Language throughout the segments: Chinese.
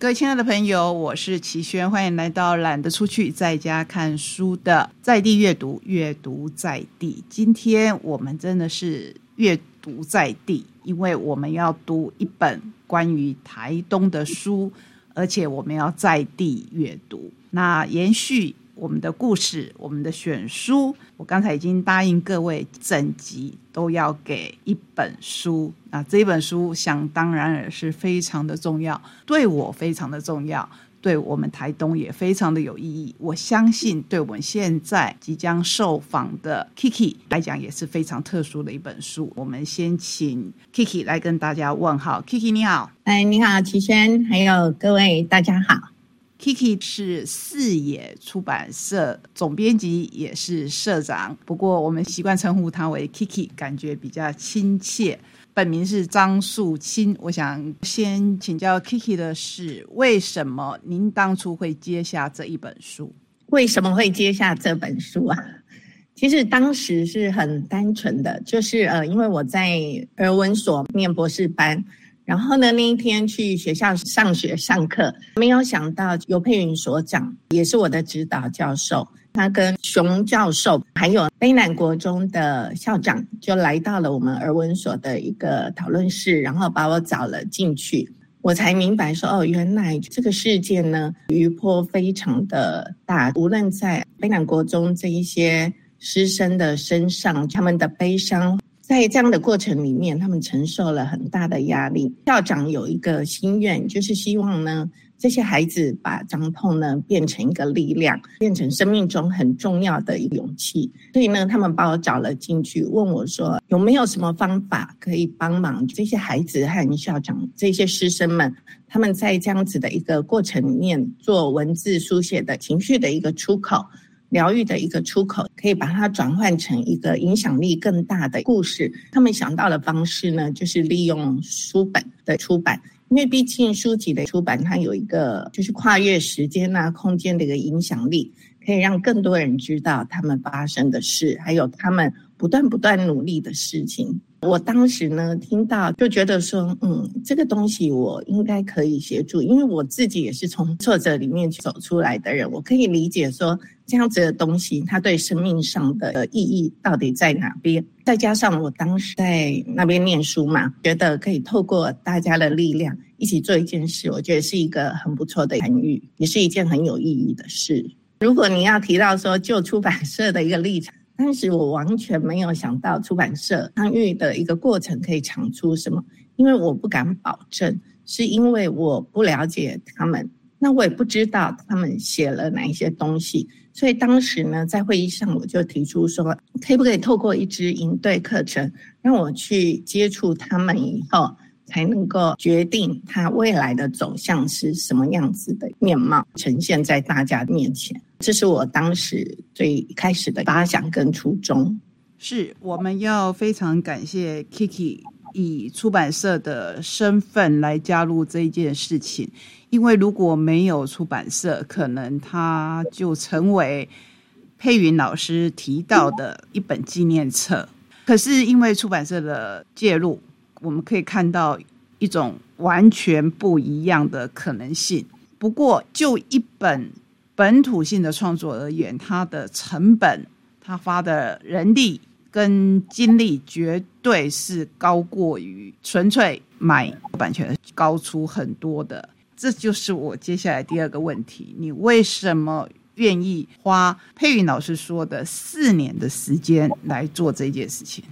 各位亲爱的朋友，我是齐轩，欢迎来到懒得出去，在家看书的在地阅读，阅读在地。今天我们真的是阅读在地，因为我们要读一本关于台东的书，而且我们要在地阅读。那延续。我们的故事，我们的选书，我刚才已经答应各位，整集都要给一本书。那这本书想当然也是非常的重要，对我非常的重要，对我们台东也非常的有意义。我相信，对我们现在即将受访的 Kiki 来讲，也是非常特殊的一本书。我们先请 Kiki 来跟大家问好，Kiki 你好，哎，你好，齐轩，还有各位大家好。Kiki 是四野出版社总编辑，也是社长。不过我们习惯称呼他为 Kiki，感觉比较亲切。本名是张素清。我想先请教 Kiki 的是，为什么您当初会接下这一本书？为什么会接下这本书啊？其实当时是很单纯的，就是呃，因为我在儿文所念博士班。然后呢，那一天去学校上学上课，没有想到尤佩云所长也是我的指导教授，他跟熊教授还有卑南国中的校长就来到了我们儿文所的一个讨论室，然后把我找了进去，我才明白说哦，原来这个事件呢余波非常的大，无论在卑南国中这一些师生的身上，他们的悲伤。在这样的过程里面，他们承受了很大的压力。校长有一个心愿，就是希望呢，这些孩子把伤痛呢变成一个力量，变成生命中很重要的一个勇气。所以呢，他们把我找了进去，问我说有没有什么方法可以帮忙这些孩子和校长这些师生们，他们在这样子的一个过程里面做文字书写的情绪的一个出口。疗愈的一个出口，可以把它转换成一个影响力更大的故事。他们想到的方式呢，就是利用书本的出版，因为毕竟书籍的出版，它有一个就是跨越时间啊、空间的一个影响力，可以让更多人知道他们发生的事，还有他们不断不断努力的事情。我当时呢听到就觉得说，嗯，这个东西我应该可以协助，因为我自己也是从挫折里面走出来的人，我可以理解说这样子的东西它对生命上的意义到底在哪边。再加上我当时在那边念书嘛，觉得可以透过大家的力量一起做一件事，我觉得是一个很不错的参与，也是一件很有意义的事。如果你要提到说就出版社的一个立场。当时我完全没有想到出版社参与的一个过程可以产出什么，因为我不敢保证，是因为我不了解他们，那我也不知道他们写了哪一些东西，所以当时呢，在会议上我就提出说，可不可以透过一支营队课程，让我去接触他们以后。才能够决定他未来的走向是什么样子的面貌，呈现在大家面前。这是我当时最开始的发想跟初衷。是，我们要非常感谢 Kiki 以出版社的身份来加入这一件事情，因为如果没有出版社，可能他就成为佩云老师提到的一本纪念册。可是因为出版社的介入。我们可以看到一种完全不一样的可能性。不过，就一本本土性的创作而言，它的成本、它花的人力跟精力，绝对是高过于纯粹买版权，高出很多的。这就是我接下来第二个问题：你为什么愿意花佩云老师说的四年的时间来做这件事情？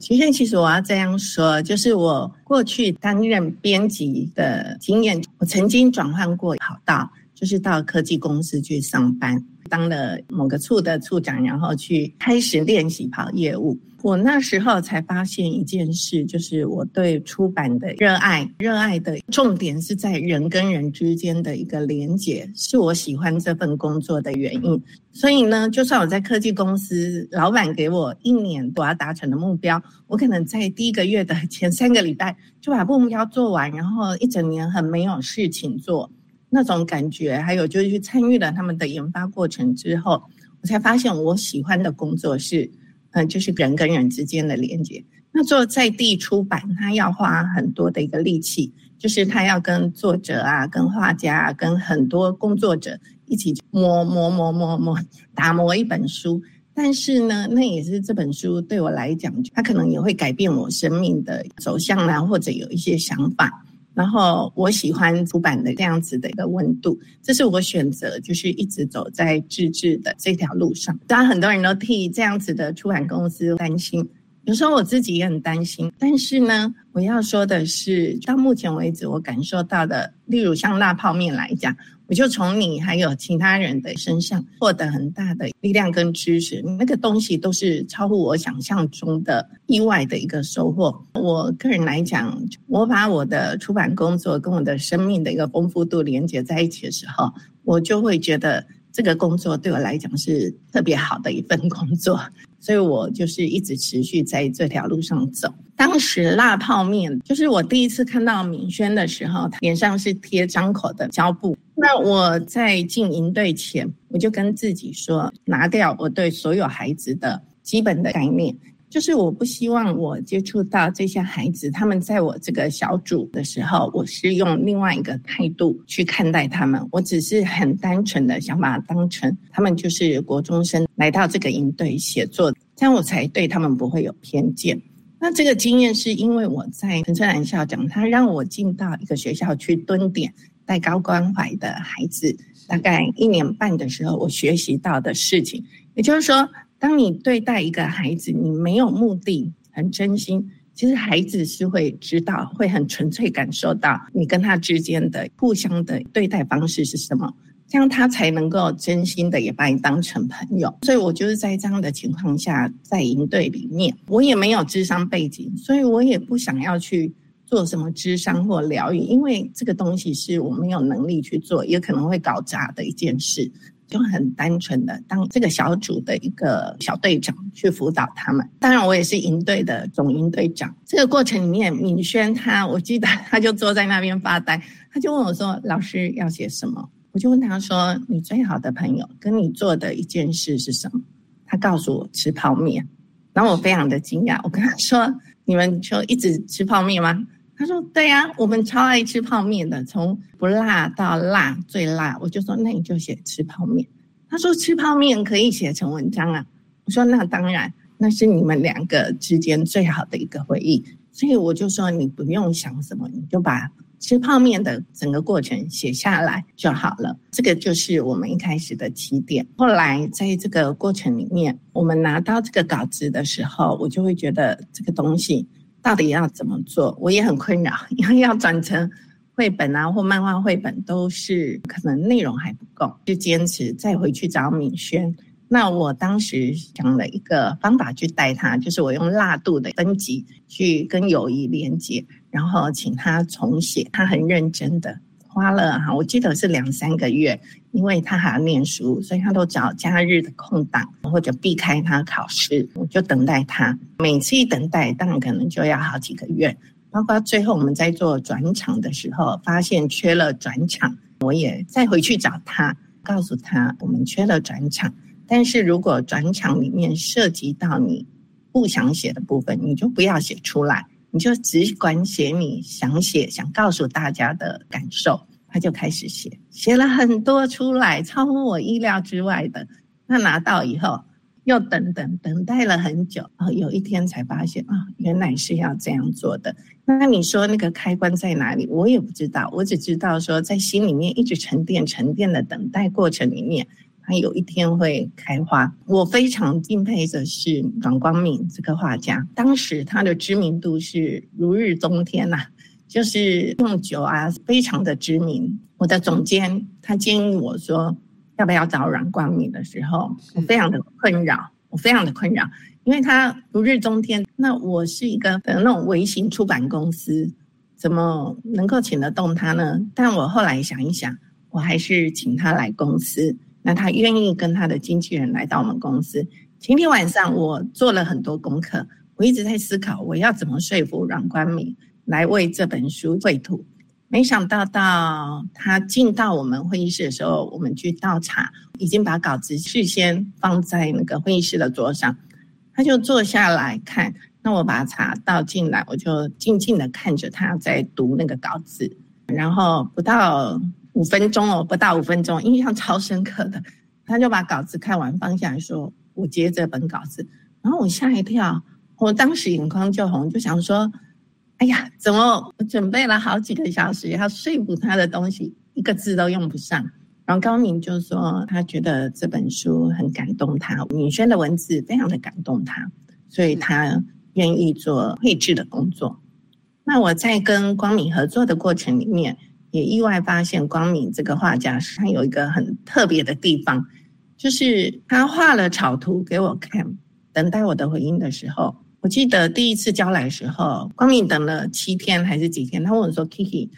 其实，其实我要这样说，就是我过去担任编辑的经验，我曾经转换过跑道，就是到科技公司去上班，当了某个处的处长，然后去开始练习跑业务。我那时候才发现一件事，就是我对出版的热爱，热爱的重点是在人跟人之间的一个连接，是我喜欢这份工作的原因。所以呢，就算我在科技公司，老板给我一年我要达成的目标，我可能在第一个月的前三个礼拜就把目标做完，然后一整年很没有事情做那种感觉。还有就是参与了他们的研发过程之后，我才发现我喜欢的工作是。嗯，就是人跟人之间的连接。那做在地出版，它要花很多的一个力气，就是他要跟作者啊、跟画家、啊、跟很多工作者一起磨磨磨磨磨打磨一本书。但是呢，那也是这本书对我来讲，它可能也会改变我生命的走向啊，或者有一些想法。然后我喜欢出版的这样子的一个温度，这是我选择，就是一直走在自制的这条路上。当然，很多人都替这样子的出版公司担心。有时候我自己也很担心，但是呢，我要说的是，到目前为止我感受到的，例如像辣泡面来讲，我就从你还有其他人的身上获得很大的力量跟知识，那个东西都是超乎我想象中的意外的一个收获。我个人来讲，我把我的出版工作跟我的生命的一个丰富度连接在一起的时候，我就会觉得。这个工作对我来讲是特别好的一份工作，所以我就是一直持续在这条路上走。当时辣泡面就是我第一次看到敏轩的时候，脸上是贴张口的胶布。那我在进营队前，我就跟自己说，拿掉我对所有孩子的基本的概念。就是我不希望我接触到这些孩子，他们在我这个小组的时候，我是用另外一个态度去看待他们。我只是很单纯的想把它当成他们就是国中生来到这个营队写作，这样我才对他们不会有偏见。那这个经验是因为我在陈春兰校长，他让我进到一个学校去蹲点带高关怀的孩子，大概一年半的时候，我学习到的事情，也就是说。当你对待一个孩子，你没有目的，很真心，其实孩子是会知道，会很纯粹感受到你跟他之间的互相的对待方式是什么，这样他才能够真心的也把你当成朋友。所以我就是在这样的情况下，在营队里面，我也没有智商背景，所以我也不想要去做什么智商或疗愈，因为这个东西是我没有能力去做，也可能会搞砸的一件事。就很单纯的当这个小组的一个小队长去辅导他们。当然，我也是营队的总营队长。这个过程里面，敏轩他，我记得他就坐在那边发呆，他就问我说：“老师要写什么？”我就问他说：“你最好的朋友跟你做的一件事是什么？”他告诉我吃泡面，然后我非常的惊讶。我跟他说：“你们就一直吃泡面吗？”他说：“对呀，我们超爱吃泡面的，从不辣到辣最辣。”我就说：“那你就写吃泡面。”他说：“吃泡面可以写成文章啊。”我说：“那当然，那是你们两个之间最好的一个回忆。”所以我就说：“你不用想什么，你就把吃泡面的整个过程写下来就好了。”这个就是我们一开始的起点。后来在这个过程里面，我们拿到这个稿子的时候，我就会觉得这个东西。到底要怎么做？我也很困扰，因为要转成绘本啊或漫画绘本，都是可能内容还不够，就坚持再回去找敏轩。那我当时想了一个方法去带他，就是我用辣度的分级去跟友谊连接，然后请他重写。他很认真的。花了哈，我记得是两三个月，因为他还要念书，所以他都找假日的空档或者避开他考试，我就等待他。每次一等待，当然可能就要好几个月。包括最后我们在做转场的时候，发现缺了转场，我也再回去找他，告诉他我们缺了转场。但是如果转场里面涉及到你不想写的部分，你就不要写出来。你就只管写你想写、想告诉大家的感受，他就开始写，写了很多出来，超乎我意料之外的。那拿到以后，又等等等待了很久，然后有一天才发现啊，原来是要这样做的。那你说那个开关在哪里？我也不知道，我只知道说在心里面一直沉淀、沉淀的等待过程里面。他有一天会开花。我非常敬佩的是阮光敏这个画家，当时他的知名度是如日中天呐，就是用酒啊，非常的知名。我的总监他建议我说，要不要找阮光敏的时候，我非常的困扰，我非常的困扰，因为他如日中天。那我是一个那种微型出版公司，怎么能够请得动他呢？但我后来想一想，我还是请他来公司。那他愿意跟他的经纪人来到我们公司。前天晚上我做了很多功课，我一直在思考我要怎么说服阮冠敏来为这本书绘图。没想到到他进到我们会议室的时候，我们去倒茶，已经把稿子事先放在那个会议室的桌上，他就坐下来看，那我把茶倒进来，我就静静的看着他在读那个稿子，然后不到五分钟哦，不到五分钟，印象超深刻的，他就把稿子看完放下来说：“我接这本稿子。”然后我吓一跳，我当时眼眶就红，就想说：“哎呀，怎么我准备了好几个小时要说服他的东西，一个字都用不上？”然后高明就说他觉得这本书很感动他，敏轩的文字非常的感动他，所以他愿意做绘制的工作。那我在跟光敏合作的过程里面，也意外发现光明这个画家他有一个很特别的地方，就是他画了草图给我看，等待我的回应的时候，我记得第一次交来的时候，光明等了七天还是几天，他问我说：“Kiki，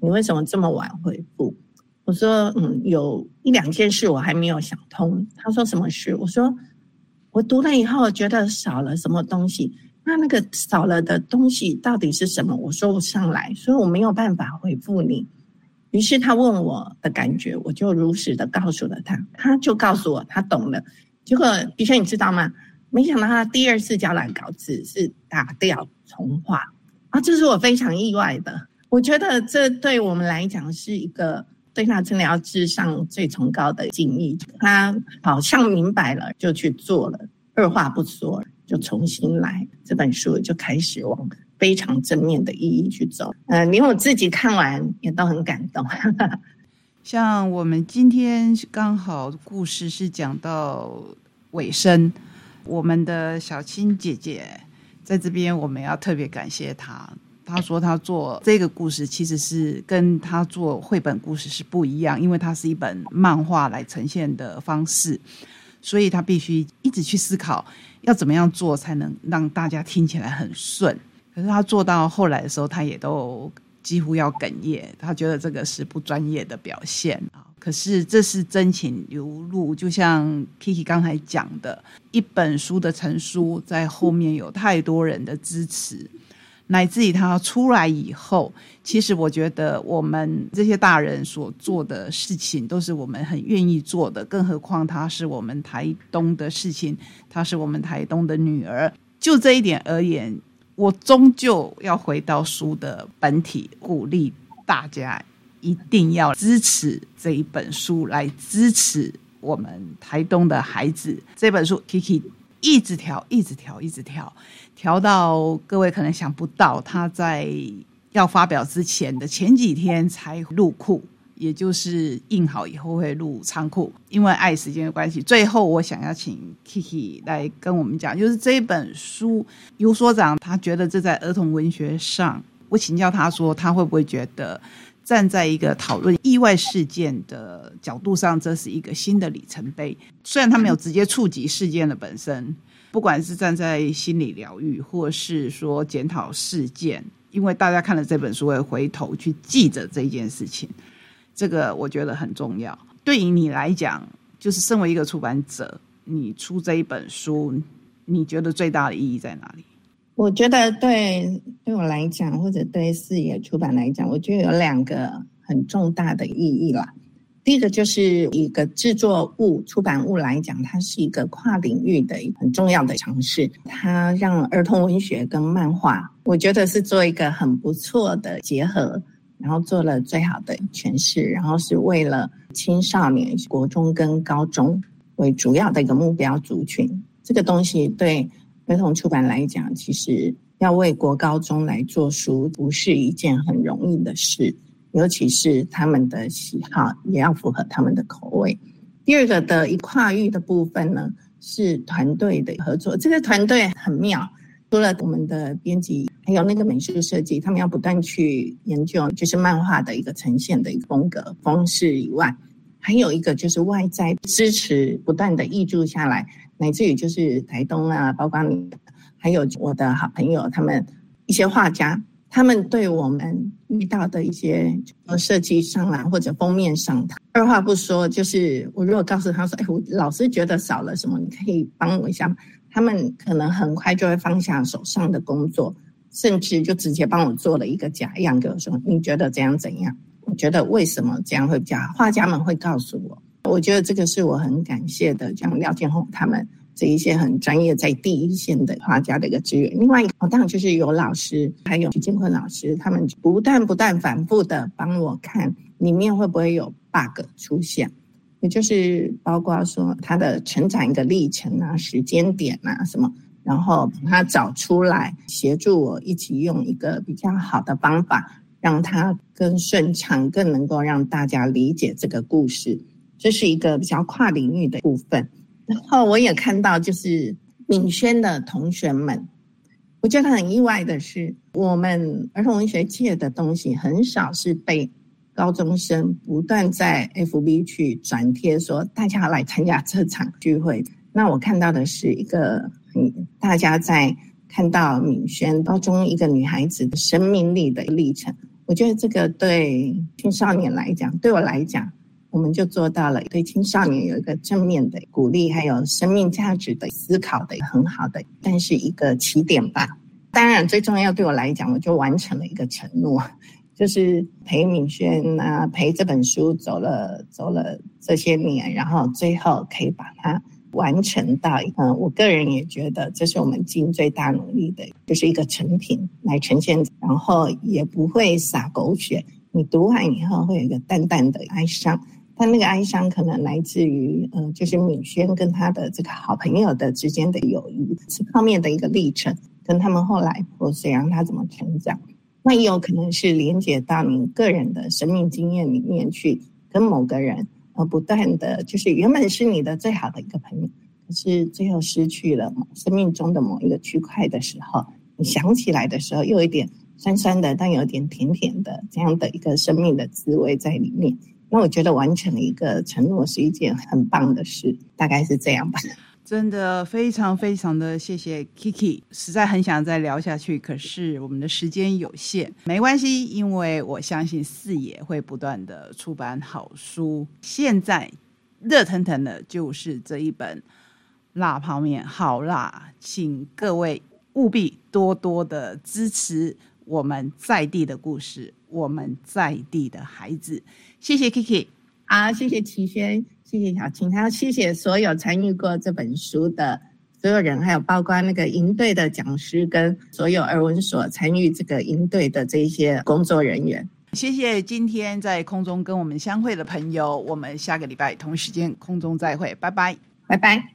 你为什么这么晚回复？”我说，嗯，有一两件事我还没有想通。他说什么事？我说，我读了以后觉得少了什么东西。那那个少了的东西到底是什么？我说不上来，所以我没有办法回复你。于是他问我的感觉，我就如实的告诉了他。他就告诉我他懂了。结果，比轩你知道吗？没想到他第二次交来稿子是打掉重画啊，这是我非常意外的。我觉得这对我们来讲是一个。对他真的要至上最崇高的敬意。他好像明白了，就去做了，二话不说就重新来。这本书就开始往非常正面的意义去走。呃，连我自己看完也都很感动。像我们今天刚好故事是讲到尾声，我们的小青姐姐在这边，我们要特别感谢她。她说她做这个故事其实是跟她做绘本故事是不一样，因为它是一本漫画来呈现的方式，所以他必须一直去思考要怎么样做才能让大家听起来很顺。可是他做到后来的时候，他也都几乎要哽咽，他觉得这个是不专业的表现啊。可是这是真情流露，就像 Kiki 刚才讲的，一本书的成书在后面有太多人的支持。乃至于他出来以后，其实我觉得我们这些大人所做的事情，都是我们很愿意做的。更何况他是我们台东的事情，他是我们台东的女儿。就这一点而言，我终究要回到书的本体，鼓励大家一定要支持这一本书，来支持我们台东的孩子。这本书，Kiki 一直调，一直调，一直调。调到各位可能想不到，他在要发表之前的前几天才入库，也就是印好以后会入仓库。因为爱时间的关系，最后我想要请 Kiki 来跟我们讲，就是这本书，尤所长他觉得这在儿童文学上，我请教他说，他会不会觉得站在一个讨论意外事件的角度上，这是一个新的里程碑？虽然他没有直接触及事件的本身。不管是站在心理疗愈，或是说检讨事件，因为大家看了这本书会回头去记着这件事情，这个我觉得很重要。对于你来讲，就是身为一个出版者，你出这一本书，你觉得最大的意义在哪里？我觉得对对我来讲，或者对视野出版来讲，我觉得有两个很重大的意义啦。第一个就是一个制作物、出版物来讲，它是一个跨领域的很重要的尝试。它让儿童文学跟漫画，我觉得是做一个很不错的结合，然后做了最好的诠释，然后是为了青少年、国中跟高中为主要的一个目标族群。这个东西对儿童出版来讲，其实要为国高中来做书，不是一件很容易的事。尤其是他们的喜好也要符合他们的口味。第二个的一跨域的部分呢，是团队的合作。这个团队很妙，除了我们的编辑，还有那个美术设计，他们要不断去研究，就是漫画的一个呈现的一个风格方式以外，还有一个就是外在支持，不断的挹注下来，乃至于就是台东啊，包括你，还有我的好朋友，他们一些画家。他们对我们遇到的一些呃设计上啊，或者封面上，二话不说，就是我如果告诉他说：“哎，我老是觉得少了什么，你可以帮我一下。”他们可能很快就会放下手上的工作，甚至就直接帮我做了一个假样，跟我说：“你觉得这样怎样？”我觉得为什么这样会比较？画家们会告诉我，我觉得这个是我很感谢的，像廖建宏他们这一些很专业在第一线的画家的一个资源。另外一个，当然就是有老师，还有徐建坤老师，他们不断不断反复的帮我看里面会不会有 bug 出现，也就是包括说他的成长一个历程啊、时间点啊什么，然后把它找出来，协助我一起用一个比较好的方法，让它更顺畅，更能够让大家理解这个故事。这是一个比较跨领域的部分。然后我也看到，就是敏轩的同学们，我觉得很意外的是，我们儿童文学界的东西很少是被高中生不断在 FB 去转贴，说大家来参加这场聚会。那我看到的是一个，大家在看到敏轩高中一个女孩子的生命力的历程。我觉得这个对青少年来讲，对我来讲。我们就做到了对青少年有一个正面的鼓励，还有生命价值的思考的很好的，但是一个起点吧。当然，最重要对我来讲，我就完成了一个承诺，就是陪敏轩啊，陪这本书走了走了这些年，然后最后可以把它完成到，嗯，我个人也觉得这是我们尽最大努力的，就是一个成品来呈现，然后也不会洒狗血。你读完以后会有一个淡淡的哀伤。他那个哀伤可能来自于，呃，就是敏轩跟他的这个好朋友的之间的友谊这方面的一个历程，跟他们后来破碎，让他怎么成长。那也有可能是连接到你个人的生命经验里面去，跟某个人，呃，不断的就是原本是你的最好的一个朋友，可是最后失去了生命中的某一个区块的时候，你想起来的时候，又有一点酸酸的，但有点甜甜的这样的一个生命的滋味在里面。那我觉得完成了一个承诺是一件很棒的事，大概是这样吧。真的非常非常的谢谢 Kiki，实在很想再聊下去，可是我们的时间有限，没关系，因为我相信四野会不断的出版好书。现在热腾腾的就是这一本辣泡面，好辣，请各位务必多多的支持我们在地的故事，我们在地的孩子。谢谢 Kiki，好，谢谢齐轩，谢谢小青，还要谢谢所有参与过这本书的所有人，还有包括那个营队的讲师跟所有儿文所参与这个营队的这些工作人员。谢谢今天在空中跟我们相会的朋友，我们下个礼拜同时间空中再会，拜拜，拜拜。